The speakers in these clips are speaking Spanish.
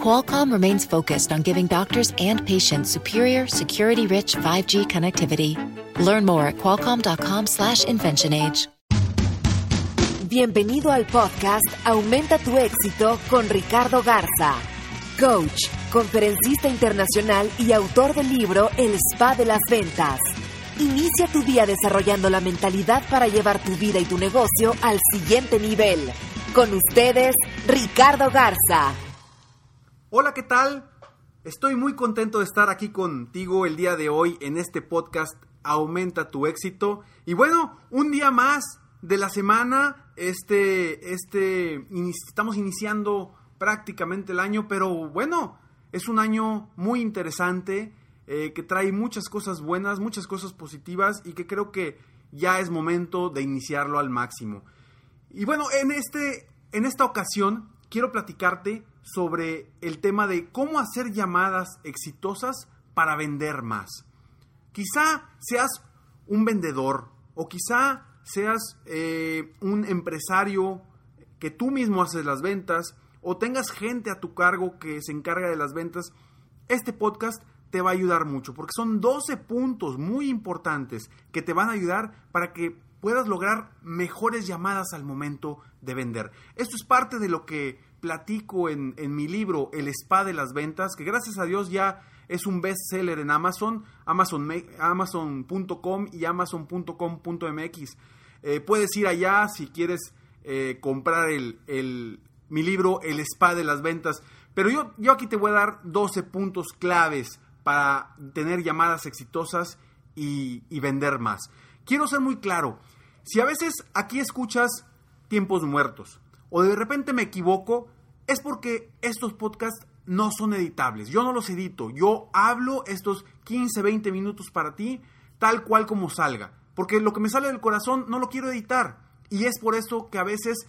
Qualcomm remains focused on giving doctors and patients superior, security-rich 5G connectivity. Learn more at qualcomm.com/inventionage. Bienvenido al podcast Aumenta tu éxito con Ricardo Garza, coach, conferencista internacional y autor del libro El Spa de las Ventas. Inicia tu día desarrollando la mentalidad para llevar tu vida y tu negocio al siguiente nivel. Con ustedes, Ricardo Garza. Hola, ¿qué tal? Estoy muy contento de estar aquí contigo el día de hoy en este podcast Aumenta tu éxito. Y bueno, un día más de la semana, este, este, estamos iniciando prácticamente el año, pero bueno, es un año muy interesante eh, que trae muchas cosas buenas, muchas cosas positivas y que creo que ya es momento de iniciarlo al máximo. Y bueno, en, este, en esta ocasión quiero platicarte sobre el tema de cómo hacer llamadas exitosas para vender más. Quizá seas un vendedor o quizá seas eh, un empresario que tú mismo haces las ventas o tengas gente a tu cargo que se encarga de las ventas. Este podcast te va a ayudar mucho, porque son 12 puntos muy importantes que te van a ayudar para que puedas lograr mejores llamadas al momento de vender. Esto es parte de lo que platico en, mi libro El Spa de las Ventas, que gracias a Dios ya es un bestseller en Amazon, amazon.com y amazon.com.mx. Eh, puedes ir allá si quieres eh, comprar el, mi libro El Spa de las Ventas. Pero yo, yo aquí te voy a dar 12 puntos claves para tener llamadas exitosas y, vender más. Quiero ser muy claro, si a veces aquí escuchas tiempos muertos o de repente me equivoco, es porque estos podcasts no son editables. Yo no los edito. Yo hablo estos 15, 20 minutos para ti tal cual como salga. Porque lo que me sale del corazón no lo quiero editar. Y es por eso que a veces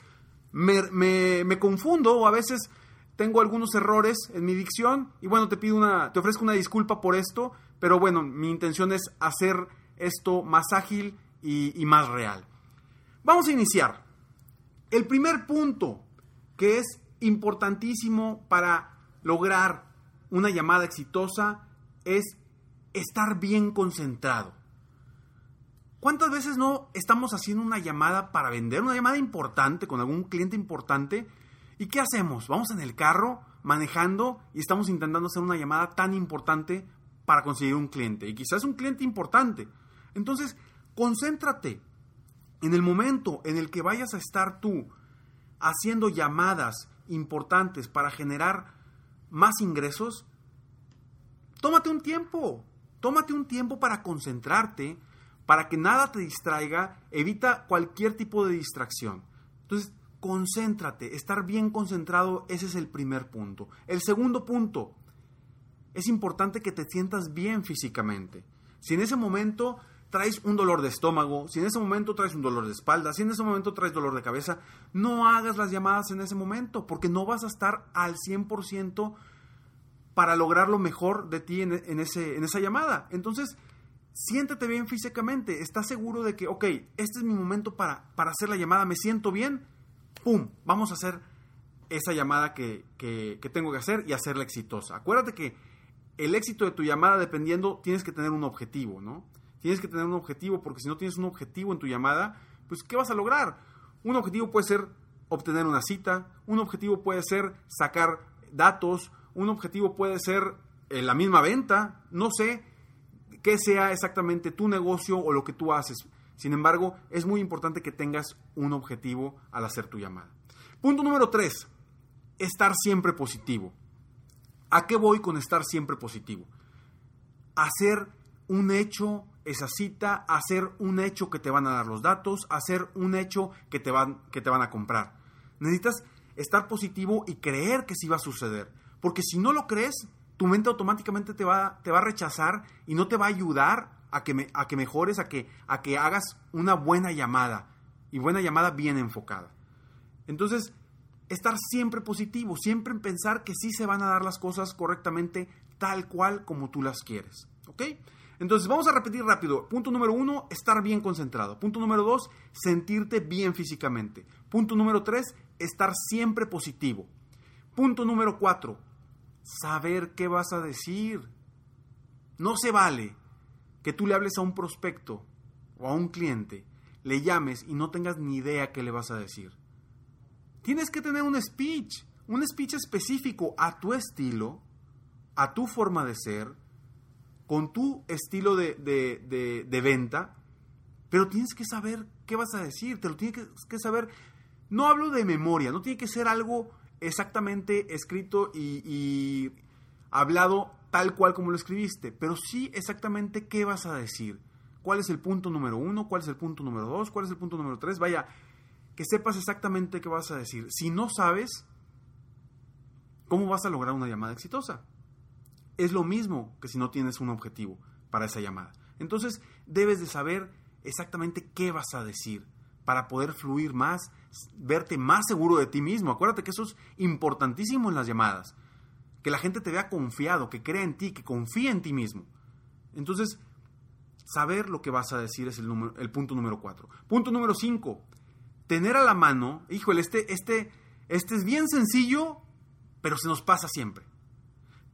me, confundo o a veces tengo algunos errores en mi dicción y bueno, te pido una, te ofrezco una disculpa por esto, pero bueno, mi intención es hacer esto más ágil y más real. Vamos a iniciar. El primer punto que es importantísimo para lograr una llamada exitosa es estar bien concentrado. ¿Cuántas veces no estamos haciendo una llamada para vender, una llamada importante con algún cliente importante ¿Y qué hacemos? Vamos en el carro manejando y estamos intentando hacer una llamada tan importante para conseguir un cliente. Y quizás un cliente importante. Entonces, concéntrate en el momento en el que vayas a estar tú haciendo llamadas importantes para generar más ingresos. Tómate un tiempo. Tómate un tiempo para concentrarte, para que nada te distraiga. Evita cualquier tipo de distracción. Entonces, concéntrate, estar bien concentrado, ese es el primer punto. El segundo punto, es importante que te sientas bien físicamente. Si en ese momento traes un dolor de estómago, si en ese momento traes un dolor de espalda, si en ese momento traes dolor de cabeza, no hagas las llamadas en ese momento, porque no vas a estar al 100% para lograr lo mejor de ti en, ese, en esa llamada. Entonces, siéntete bien físicamente, estás seguro de que, ok, este es mi momento para, para hacer la llamada, me siento bien, ¡pum! Vamos a hacer esa llamada que, tengo que hacer y hacerla exitosa. Acuérdate que el éxito de tu llamada, dependiendo, tienes que tener un objetivo, ¿no? Tienes que tener un objetivo, porque si no tienes un objetivo en tu llamada, pues ¿qué vas a lograr? Un objetivo puede ser obtener una cita, un objetivo puede ser sacar datos, un objetivo puede ser eh, la misma venta, no sé qué sea exactamente tu negocio o lo que tú haces, sin embargo, es muy importante que tengas un objetivo al hacer tu llamada. Punto número tres, estar siempre positivo. ¿A qué voy con estar siempre positivo? Hacer un hecho esa cita, hacer un hecho que te van a dar los datos, hacer un hecho que te van, que te van a comprar. Necesitas estar positivo y creer que sí va a suceder. Porque si no lo crees, tu mente automáticamente te va, te va a rechazar y no te va a ayudar a que, a que mejores, a que, a que hagas una buena llamada. y buena llamada bien enfocada. Entonces, estar siempre positivo, siempre en pensar que sí se van a dar las cosas correctamente tal cual como tú las quieres. ¿Ok? Entonces, vamos a repetir rápido. Punto número uno, estar bien concentrado. Punto número dos, sentirte bien físicamente. Punto número tres, estar siempre positivo. Punto número cuatro, saber qué vas a decir. No se vale que tú le hables a un prospecto o a un cliente, le llames y no tengas ni idea qué le vas a decir. Tienes que tener un speech, un speech específico a tu estilo, a tu forma de ser, con tu estilo de, de, venta, pero tienes que saber qué vas a decir, te lo tienes que, saber. No hablo de memoria, no tiene que ser algo exactamente escrito y, y hablado tal cual como lo escribiste, pero sí exactamente qué vas a decir. ¿Cuál es el punto número uno? ¿Cuál es el punto número dos? ¿Cuál es el punto número tres? Vaya, que sepas exactamente qué vas a decir. Si no sabes, ¿cómo vas a lograr una llamada exitosa? Es lo mismo que si no tienes un objetivo para esa llamada. Entonces debes de saber exactamente qué vas a decir para poder fluir más, verte más seguro de ti mismo. Acuérdate que eso es importantísimo en las llamadas. Que la gente te vea confiado, que crea en ti, que confíe en ti mismo. Entonces, saber lo que vas a decir es el, número, el punto número cuatro. Punto número cinco, tener a la mano, híjole, este, este, este es bien sencillo, pero se nos pasa siempre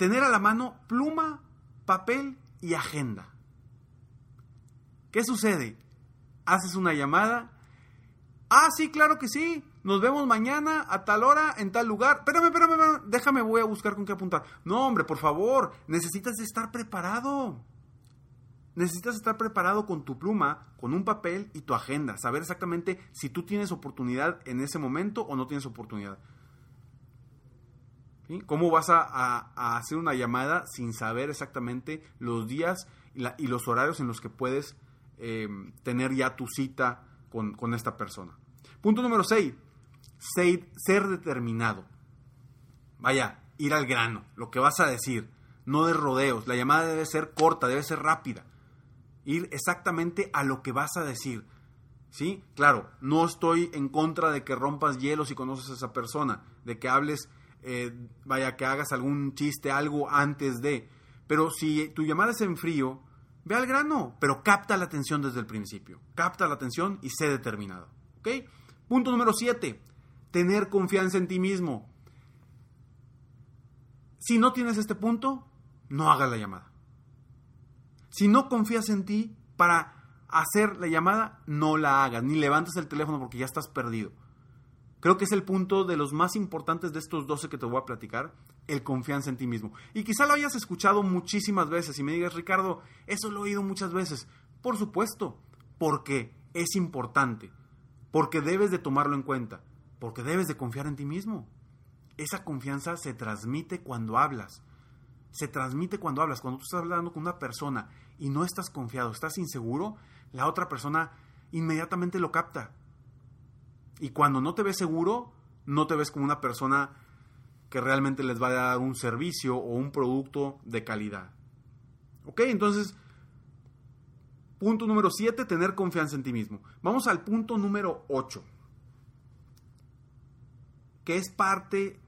tener a la mano pluma, papel y agenda. ¿Qué sucede? Haces una llamada. Ah, sí, claro que sí. Nos vemos mañana a tal hora en tal lugar. Espérame, espérame, espérame. Déjame, voy a buscar con qué apuntar. No, hombre, por favor. Necesitas estar preparado. Necesitas estar preparado con tu pluma, con un papel y tu agenda. Saber exactamente si tú tienes oportunidad en ese momento o no tienes oportunidad. ¿Cómo vas a, hacer una llamada sin saber exactamente los días y, los horarios en los que puedes eh, tener ya tu cita con, esta persona? Punto número 6. Ser, determinado. Vaya, ir al grano, lo que vas a decir, no de rodeos. La llamada debe ser corta, debe ser rápida. Ir exactamente a lo que vas a decir. ¿Sí? Claro, no estoy en contra de que rompas hielos y conoces a esa persona, de que hables eh, vaya, que hagas algún chiste, algo antes de. Pero si tu llamada es en frío, ve al grano, pero capta la atención desde el principio. Capta la atención y sé determinado. ¿Ok? Punto número 7. Tener confianza en ti mismo. Si no tienes este punto, no hagas la llamada. Si no confías en ti para hacer la llamada, no la hagas, ni levantes el teléfono porque ya estás perdido. Creo que es el punto de los más importantes de estos 12 que te voy a platicar, el confianza en ti mismo. Y quizá lo hayas escuchado muchísimas veces y me digas, Ricardo, eso lo he oído muchas veces. Por supuesto, porque es importante, porque debes de tomarlo en cuenta, porque debes de confiar en ti mismo. Esa confianza se transmite cuando hablas. Se transmite cuando hablas. Cuando tú estás hablando con una persona y no estás confiado, estás inseguro, la otra persona inmediatamente lo capta y cuando no te ves seguro, no te ves como una persona que realmente les va a dar un servicio o un producto de calidad. ¿Ok? Entonces, punto número 7, tener confianza en ti mismo. Vamos al punto número 8, que es parte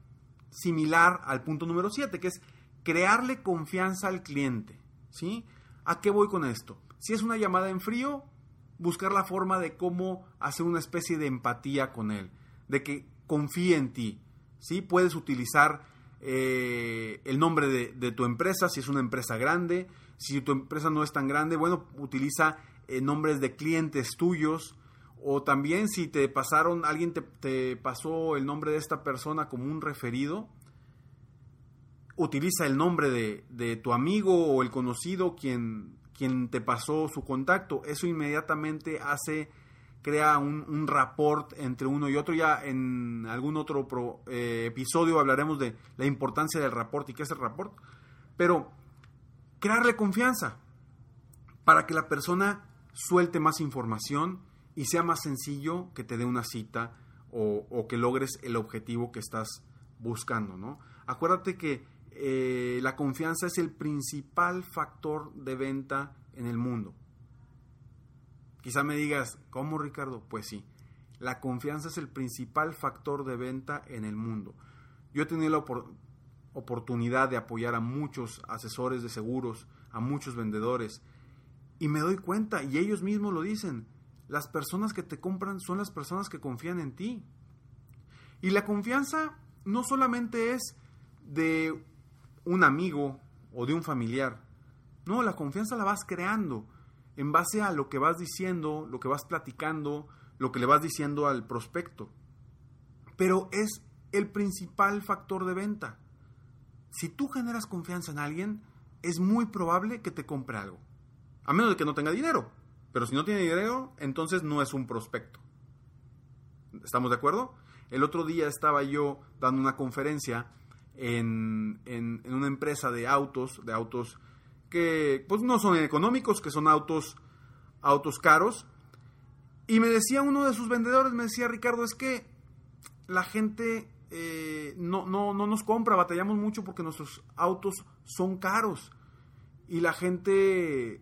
similar al punto número 7, que es crearle confianza al cliente. ¿Sí? ¿A qué voy con esto? Si es una llamada en frío, buscar la forma de cómo hacer una especie de empatía con él, de que confíe en ti. ¿sí? Puedes utilizar eh, el nombre de, tu empresa, si es una empresa grande, si tu empresa no es tan grande, bueno, utiliza eh, nombres de clientes tuyos, o también si te pasaron, alguien te, pasó el nombre de esta persona como un referido, utiliza el nombre de, de tu amigo o el conocido quien quien te pasó su contacto. Eso inmediatamente hace, crea un, un rapport entre uno y otro. Ya en algún otro eh, episodio hablaremos de la importancia del rapport y qué es el rapport. Pero crearle confianza para que la persona suelte más información y sea más sencillo que te dé una cita o, o que logres el objetivo que estás buscando, ¿no? Acuérdate que eh, la confianza es el principal factor de venta en el mundo. Quizá me digas, ¿cómo Ricardo? Pues sí, la confianza es el principal factor de venta en el mundo. Yo he tenido la oportunidad de apoyar a muchos asesores de seguros, a muchos vendedores, y me doy cuenta, y ellos mismos lo dicen, las personas que te compran son las personas que confían en ti. Y la confianza no solamente es de un amigo o de un familiar. No, la confianza la vas creando en base a lo que vas diciendo, lo que vas platicando, lo que le vas diciendo al prospecto. Pero es el principal factor de venta. Si tú generas confianza en alguien, es muy probable que te compre algo. A menos de que no tenga dinero. Pero si no tiene dinero, entonces no es un prospecto. ¿Estamos de acuerdo? El otro día estaba yo dando una conferencia en, en, una empresa de autos, de autos que pues no son económicos, que son autos, autos caros. Y me decía uno de sus vendedores, me decía Ricardo, es que la gente eh, no, no, no nos compra, batallamos mucho porque nuestros autos son caros. Y la gente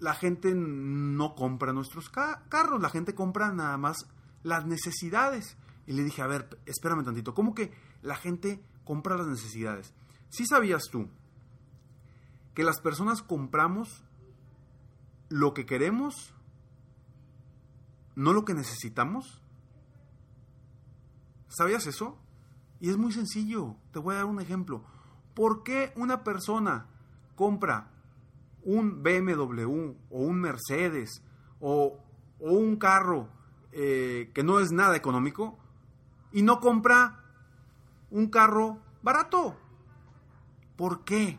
la gente no compra nuestros carros, la gente compra nada más las necesidades. Y le dije, a ver, espérame tantito, ¿cómo que la gente compra las necesidades? ¿Sí sabías tú que las personas compramos lo que queremos, no lo que necesitamos? ¿Sabías eso? Y es muy sencillo, te voy a dar un ejemplo. ¿Por qué una persona compra un BMW o un Mercedes o, un carro eh, que no es nada económico y no compra un carro barato. ¿Por qué?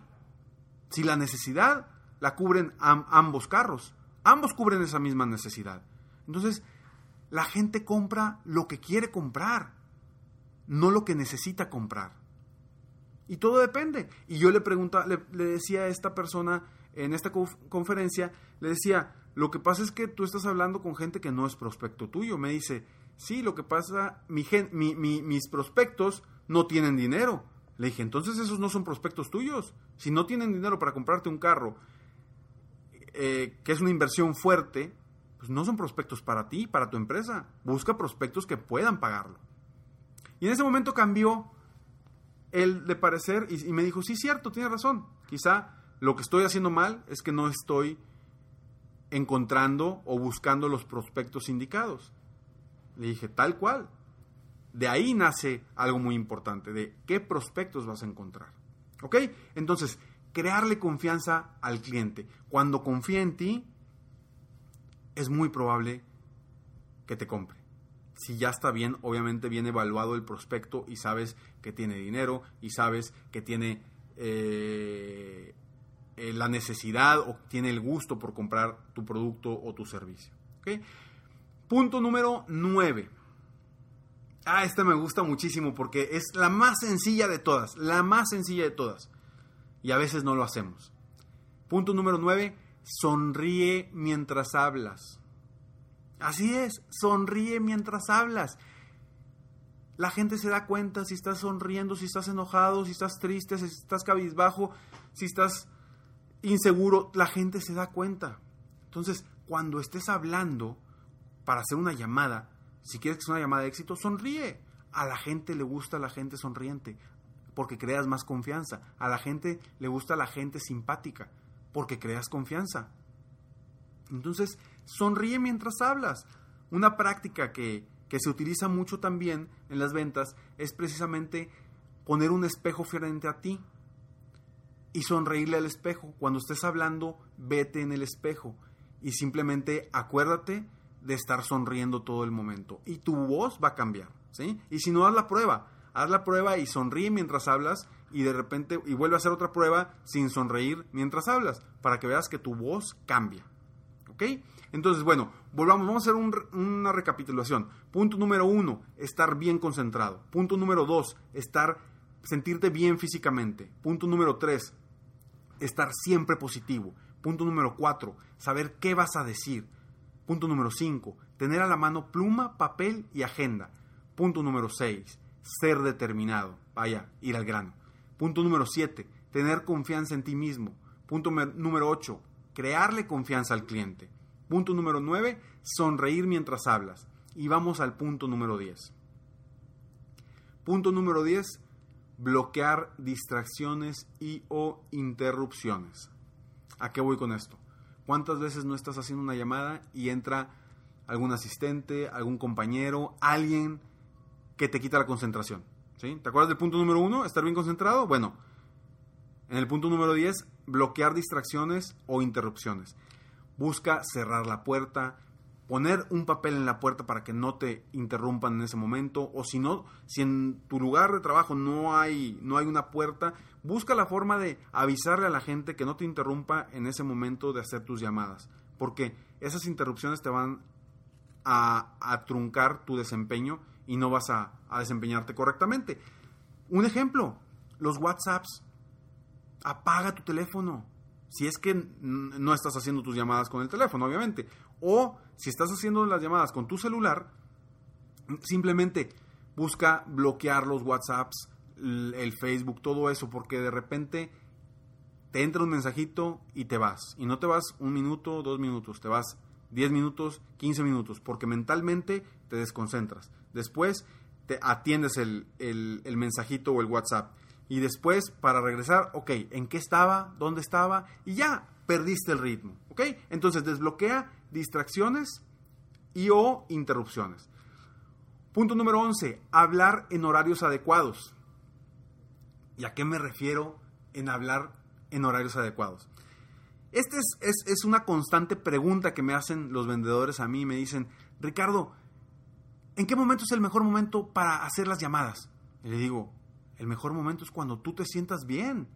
Si la necesidad la cubren ambos carros, ambos cubren esa misma necesidad. Entonces, la gente compra lo que quiere comprar, no lo que necesita comprar. Y todo depende. Y yo le pregunta, le decía a esta persona, en esta conferencia, le decía, lo que pasa es que tú estás hablando con gente que no es prospecto tuyo. Me dice, sí, lo que pasa, mi, mis prospectos no tienen dinero. Le dije, entonces esos no son prospectos tuyos. Si no tienen dinero para comprarte un carro, eh, que es una inversión fuerte, pues no son prospectos para ti, para tu empresa. Busca prospectos que puedan pagarlo. Y en ese momento cambió el de parecer y, y me dijo, sí, cierto, tiene razón. Quizá lo que estoy haciendo mal es que no estoy encontrando o buscando los prospectos indicados. Le dije, tal cual. De ahí nace algo muy importante, de qué prospectos vas a encontrar. ¿Ok? Entonces, crearle confianza al cliente. Cuando confía en ti, es muy probable que te compre. Si ya está bien, obviamente bien evaluado el prospecto y sabes que tiene dinero y sabes que tiene eh, eh, la necesidad o tiene el gusto por comprar tu producto o tu servicio. Punto número 9. Ah, esta me gusta muchísimo porque es la más sencilla de todas, la más sencilla de todas. Y a veces no lo hacemos. Punto número 9. Sonríe mientras hablas. Así es, sonríe mientras hablas. La gente se da cuenta si estás sonriendo, si estás enojado, si estás triste, si estás cabizbajo, si estás inseguro, la gente se da cuenta. Entonces, cuando estés hablando para hacer una llamada, si quieres que sea una llamada de éxito, sonríe. A la gente le gusta la gente sonriente porque creas más confianza. A la gente le gusta la gente simpática porque creas confianza. Entonces, sonríe mientras hablas. Una práctica que, que se utiliza mucho también en las ventas es precisamente poner un espejo frente a ti y sonreírle al espejo. Cuando estés hablando, vete en el espejo y simplemente acuérdate de estar sonriendo todo el momento y tu voz va a cambiar, ¿sí? Y si no, haz la prueba, haz la prueba y sonríe mientras hablas y de repente y vuelve a hacer otra prueba sin sonreír mientras hablas para que veas que tu voz cambia, ¿ok? Entonces, bueno, volvamos, vamos a hacer una recapitulación. Punto número uno, estar bien concentrado. Punto número dos, estar, sentirte bien físicamente. Punto número tres, estar siempre positivo. Punto número cuatro, saber qué vas a decir. Punto número cinco, tener a la mano pluma, papel y agenda. Punto número seis, ser determinado. Vaya, ir al grano. Punto número siete, tener confianza en ti mismo. Punto número ocho, crearle confianza al cliente. Punto número nueve, sonreír mientras hablas. Y vamos al punto número 10. Punto número 10, bloquear distracciones y o interrupciones. ¿A qué voy con esto? ¿Cuántas veces no estás haciendo una llamada y entra algún asistente, algún compañero, alguien que te quita la concentración? ¿Sí? ¿Te acuerdas del punto número 1? ¿Estar bien concentrado? Bueno, en el punto número 10, bloquear distracciones o interrupciones. Busca cerrar la puerta, poner un papel en la puerta para que no te interrumpan en ese momento o si no, si en tu lugar de trabajo no hay no hay una puerta, busca la forma de avisarle a la gente que no te interrumpa en ese momento de hacer tus llamadas, porque esas interrupciones te van a, truncar tu desempeño y no vas a, a desempeñarte correctamente. Un ejemplo, los WhatsApps apaga tu teléfono. Si es que no estás haciendo tus llamadas con el teléfono, obviamente. O si estás haciendo las llamadas con tu celular, simplemente busca bloquear los WhatsApps, el Facebook, todo eso, porque de repente te entra un mensajito y te vas. Y no te vas un minuto, dos minutos, te vas diez minutos, quince minutos, porque mentalmente te desconcentras. Después te atiendes el, el mensajito o el WhatsApp y después para regresar, ok, ¿en qué estaba? ¿Dónde estaba? Y ya perdiste el ritmo, ¿ok? Entonces desbloquea distracciones y o interrupciones. Punto número 11, hablar en horarios adecuados. ¿Y a qué me refiero en hablar en horarios adecuados? Esta es, es, una constante pregunta que me hacen los vendedores a mí. Me dicen, Ricardo, ¿en qué momento es el mejor momento para hacer las llamadas? Y le digo, el mejor momento es cuando tú te sientas bien,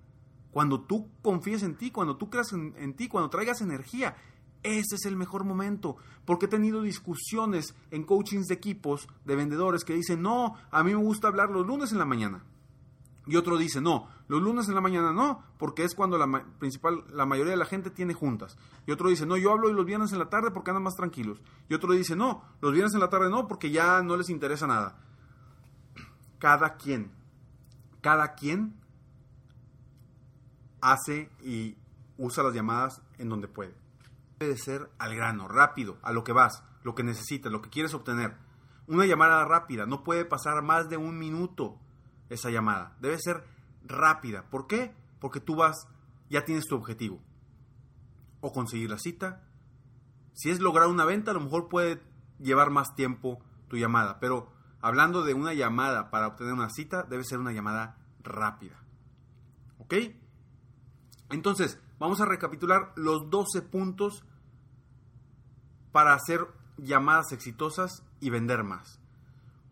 cuando tú confíes en ti, cuando tú creas en, ti, cuando traigas energía. Ese es el mejor momento, porque he tenido discusiones en coachings de equipos de vendedores que dicen, no, a mí me gusta hablar los lunes en la mañana. Y otro dice, no, los lunes en la mañana no, porque es cuando la, principal, la mayoría de la gente tiene juntas. Y otro dice, no, yo hablo los viernes en la tarde porque andan más tranquilos. Y otro dice, no, los viernes en la tarde no, porque ya no les interesa nada. Cada quien cada quien hace y usa las llamadas en donde puede. Debe ser al grano, rápido, a lo que vas, lo que necesitas, lo que quieres obtener. Una llamada rápida, no puede pasar más de un minuto esa llamada. Debe ser rápida. ¿Por qué? Porque tú vas, ya tienes tu objetivo. O conseguir la cita. Si es lograr una venta, a lo mejor puede llevar más tiempo tu llamada, pero hablando de una llamada para obtener una cita, debe ser una llamada rápida. ¿Ok? Entonces, vamos a recapitular los 12 puntos para hacer llamadas exitosas y vender más.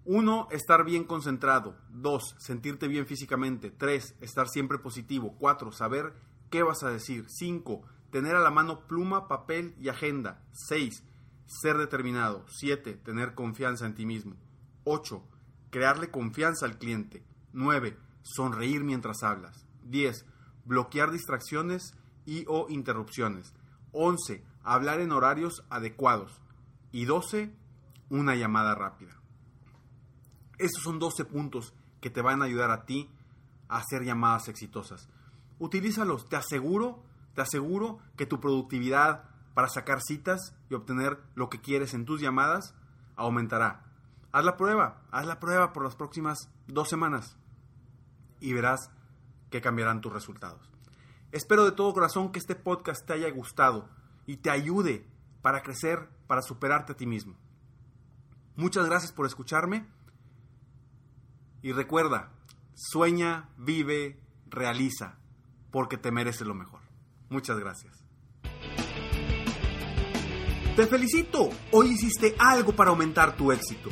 1. Estar bien concentrado. 2. Sentirte bien físicamente. 3. Estar siempre positivo. 4. Saber qué vas a decir. 5. Tener a la mano pluma, papel y agenda. 6. Ser determinado. 7. Tener confianza en ti mismo. 8. Crearle confianza al cliente. 9. Sonreír mientras hablas. 10. Bloquear distracciones y o interrupciones. 11. Hablar en horarios adecuados. Y 12. Una llamada rápida. Estos son 12 puntos que te van a ayudar a ti a hacer llamadas exitosas. Utilízalos, te aseguro, te aseguro que tu productividad para sacar citas y obtener lo que quieres en tus llamadas aumentará. Haz la prueba, haz la prueba por las próximas dos semanas y verás que cambiarán tus resultados. Espero de todo corazón que este podcast te haya gustado y te ayude para crecer, para superarte a ti mismo. Muchas gracias por escucharme y recuerda, sueña, vive, realiza, porque te mereces lo mejor. Muchas gracias. Te felicito, hoy hiciste algo para aumentar tu éxito.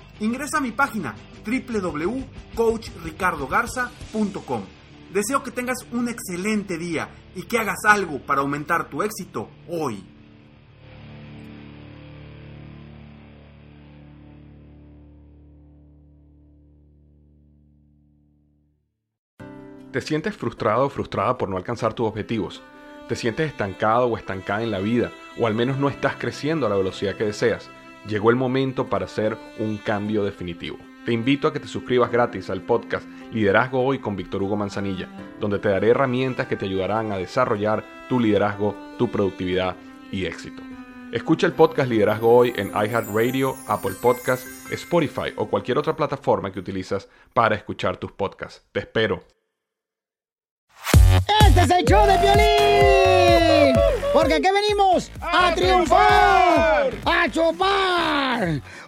ingresa a mi página www.coachricardogarza.com. Deseo que tengas un excelente día y que hagas algo para aumentar tu éxito hoy. ¿Te sientes frustrado o frustrada por no alcanzar tus objetivos? ¿Te sientes estancado o estancada en la vida? ¿O al menos no estás creciendo a la velocidad que deseas? Llegó el momento para hacer un cambio definitivo. Te invito a que te suscribas gratis al podcast Liderazgo Hoy con Víctor Hugo Manzanilla, donde te daré herramientas que te ayudarán a desarrollar tu liderazgo, tu productividad y éxito. Escucha el podcast Liderazgo Hoy en iHeartRadio, Apple Podcasts, Spotify o cualquier otra plataforma que utilizas para escuchar tus podcasts. Te espero. Este es el show de violín. Porque aquí venimos a, triunfar, a chupar.